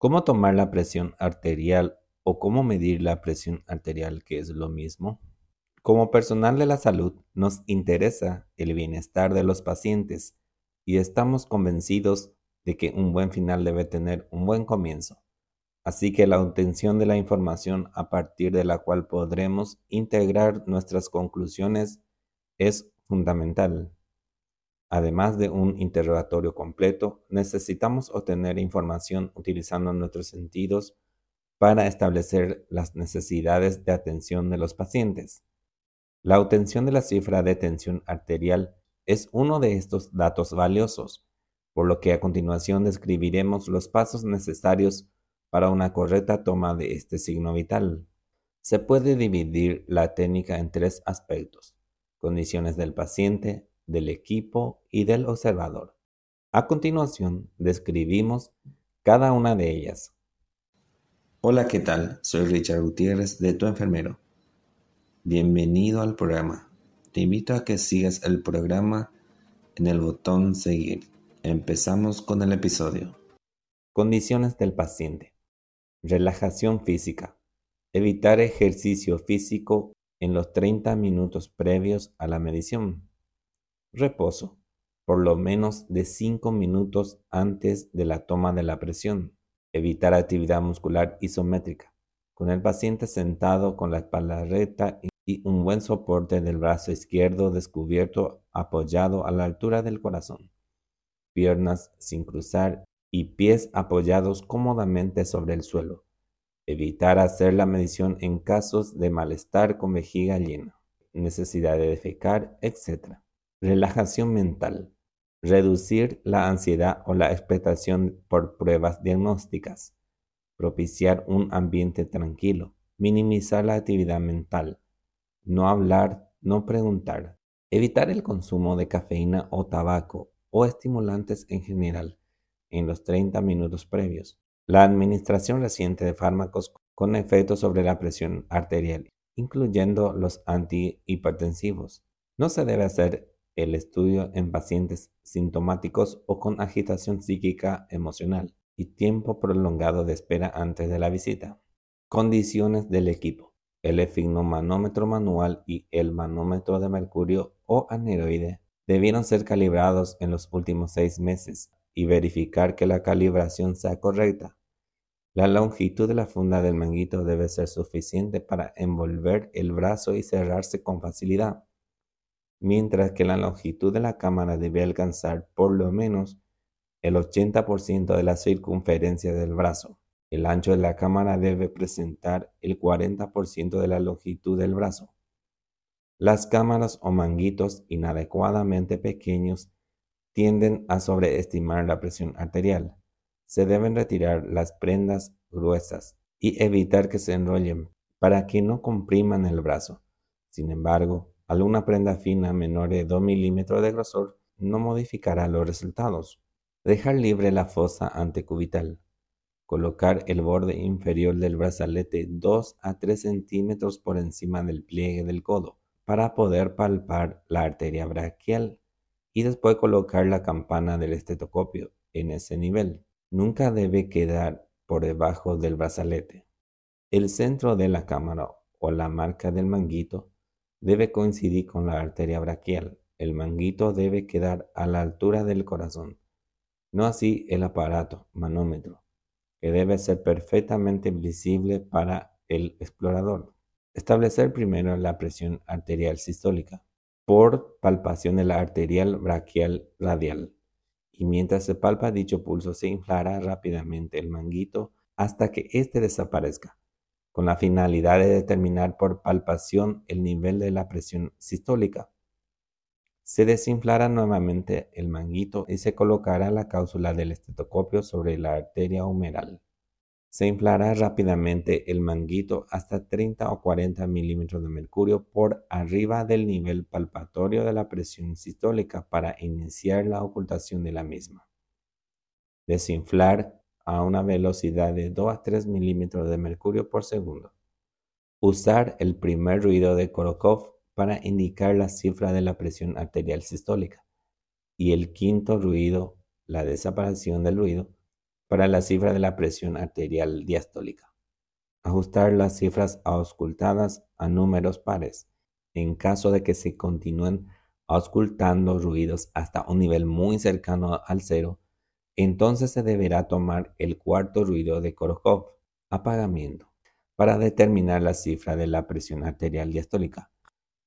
¿Cómo tomar la presión arterial o cómo medir la presión arterial, que es lo mismo? Como personal de la salud, nos interesa el bienestar de los pacientes y estamos convencidos de que un buen final debe tener un buen comienzo. Así que la obtención de la información a partir de la cual podremos integrar nuestras conclusiones es fundamental. Además de un interrogatorio completo, necesitamos obtener información utilizando nuestros sentidos para establecer las necesidades de atención de los pacientes. La obtención de la cifra de tensión arterial es uno de estos datos valiosos, por lo que a continuación describiremos los pasos necesarios para una correcta toma de este signo vital. Se puede dividir la técnica en tres aspectos, condiciones del paciente, del equipo y del observador. A continuación, describimos cada una de ellas. Hola, ¿qué tal? Soy Richard Gutiérrez de Tu Enfermero. Bienvenido al programa. Te invito a que sigas el programa en el botón Seguir. Empezamos con el episodio. Condiciones del paciente. Relajación física. Evitar ejercicio físico en los 30 minutos previos a la medición. Reposo. Por lo menos de 5 minutos antes de la toma de la presión. Evitar actividad muscular isométrica. Con el paciente sentado con la espalda recta y un buen soporte del brazo izquierdo descubierto apoyado a la altura del corazón. Piernas sin cruzar y pies apoyados cómodamente sobre el suelo. Evitar hacer la medición en casos de malestar con vejiga llena, necesidad de defecar, etc. Relajación mental. Reducir la ansiedad o la expectación por pruebas diagnósticas. Propiciar un ambiente tranquilo. Minimizar la actividad mental no hablar, no preguntar, evitar el consumo de cafeína o tabaco o estimulantes en general en los 30 minutos previos. La administración reciente de fármacos con efectos sobre la presión arterial, incluyendo los antihipertensivos. No se debe hacer el estudio en pacientes sintomáticos o con agitación psíquica emocional y tiempo prolongado de espera antes de la visita. Condiciones del equipo el esfigmomanómetro manual y el manómetro de mercurio o aneroide debieron ser calibrados en los últimos seis meses y verificar que la calibración sea correcta. La longitud de la funda del manguito debe ser suficiente para envolver el brazo y cerrarse con facilidad, mientras que la longitud de la cámara debe alcanzar por lo menos el 80% de la circunferencia del brazo. El ancho de la cámara debe presentar el 40% de la longitud del brazo. Las cámaras o manguitos inadecuadamente pequeños tienden a sobreestimar la presión arterial. Se deben retirar las prendas gruesas y evitar que se enrollen para que no compriman el brazo. Sin embargo, alguna prenda fina menor de 2 milímetros de grosor no modificará los resultados. Dejar libre la fosa antecubital. Colocar el borde inferior del brazalete 2 a 3 centímetros por encima del pliegue del codo para poder palpar la arteria braquial y después colocar la campana del estetoscopio en ese nivel. Nunca debe quedar por debajo del brazalete. El centro de la cámara o la marca del manguito debe coincidir con la arteria braquial. El manguito debe quedar a la altura del corazón, no así el aparato manómetro que debe ser perfectamente visible para el explorador. Establecer primero la presión arterial sistólica por palpación de la arterial braquial radial. Y mientras se palpa dicho pulso se inflará rápidamente el manguito hasta que éste desaparezca, con la finalidad de determinar por palpación el nivel de la presión sistólica. Se desinflará nuevamente el manguito y se colocará la cápsula del estetoscopio sobre la arteria humeral. Se inflará rápidamente el manguito hasta 30 o 40 milímetros de mercurio por arriba del nivel palpatorio de la presión sistólica para iniciar la ocultación de la misma. Desinflar a una velocidad de 2 a 3 milímetros de mercurio por segundo. Usar el primer ruido de Korokov para indicar la cifra de la presión arterial sistólica y el quinto ruido, la desaparición del ruido, para la cifra de la presión arterial diastólica. Ajustar las cifras auscultadas a números pares. En caso de que se continúen auscultando ruidos hasta un nivel muy cercano al cero, entonces se deberá tomar el cuarto ruido de Korokov, apagamiento, para determinar la cifra de la presión arterial diastólica.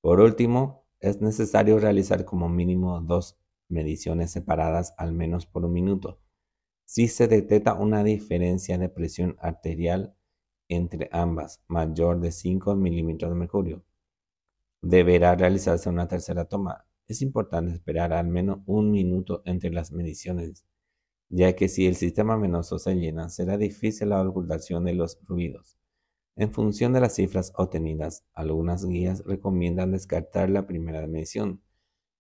Por último, es necesario realizar como mínimo dos mediciones separadas al menos por un minuto. Si se detecta una diferencia de presión arterial entre ambas mayor de 5 milímetros de mercurio, deberá realizarse una tercera toma. Es importante esperar al menos un minuto entre las mediciones ya que si el sistema venoso se llena, será difícil la ocultación de los ruidos. En función de las cifras obtenidas, algunas guías recomiendan descartar la primera medición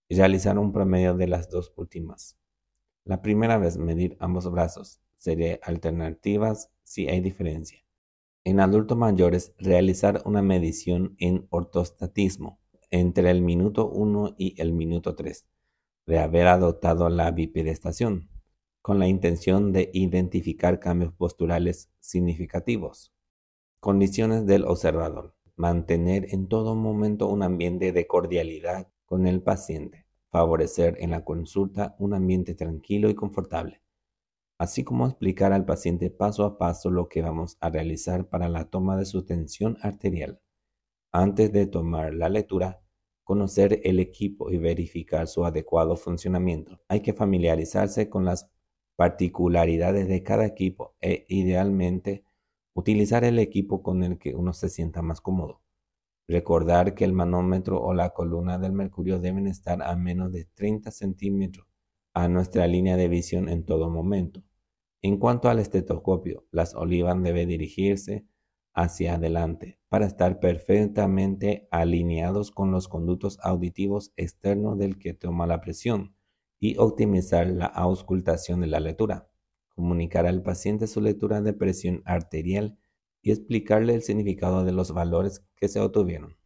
y realizar un promedio de las dos últimas. La primera vez medir ambos brazos sería alternativas si hay diferencia. En adultos mayores, realizar una medición en ortostatismo entre el minuto 1 y el minuto 3 de haber adoptado la bipedestación con la intención de identificar cambios posturales significativos. Condiciones del observador. Mantener en todo momento un ambiente de cordialidad con el paciente. Favorecer en la consulta un ambiente tranquilo y confortable. Así como explicar al paciente paso a paso lo que vamos a realizar para la toma de su tensión arterial. Antes de tomar la lectura, conocer el equipo y verificar su adecuado funcionamiento. Hay que familiarizarse con las particularidades de cada equipo e idealmente utilizar el equipo con el que uno se sienta más cómodo. Recordar que el manómetro o la columna del mercurio deben estar a menos de 30 centímetros a nuestra línea de visión en todo momento. En cuanto al estetoscopio, las olivas deben dirigirse hacia adelante para estar perfectamente alineados con los conductos auditivos externos del que toma la presión y optimizar la auscultación de la lectura. Comunicar al paciente su lectura de presión arterial y explicarle el significado de los valores que se obtuvieron.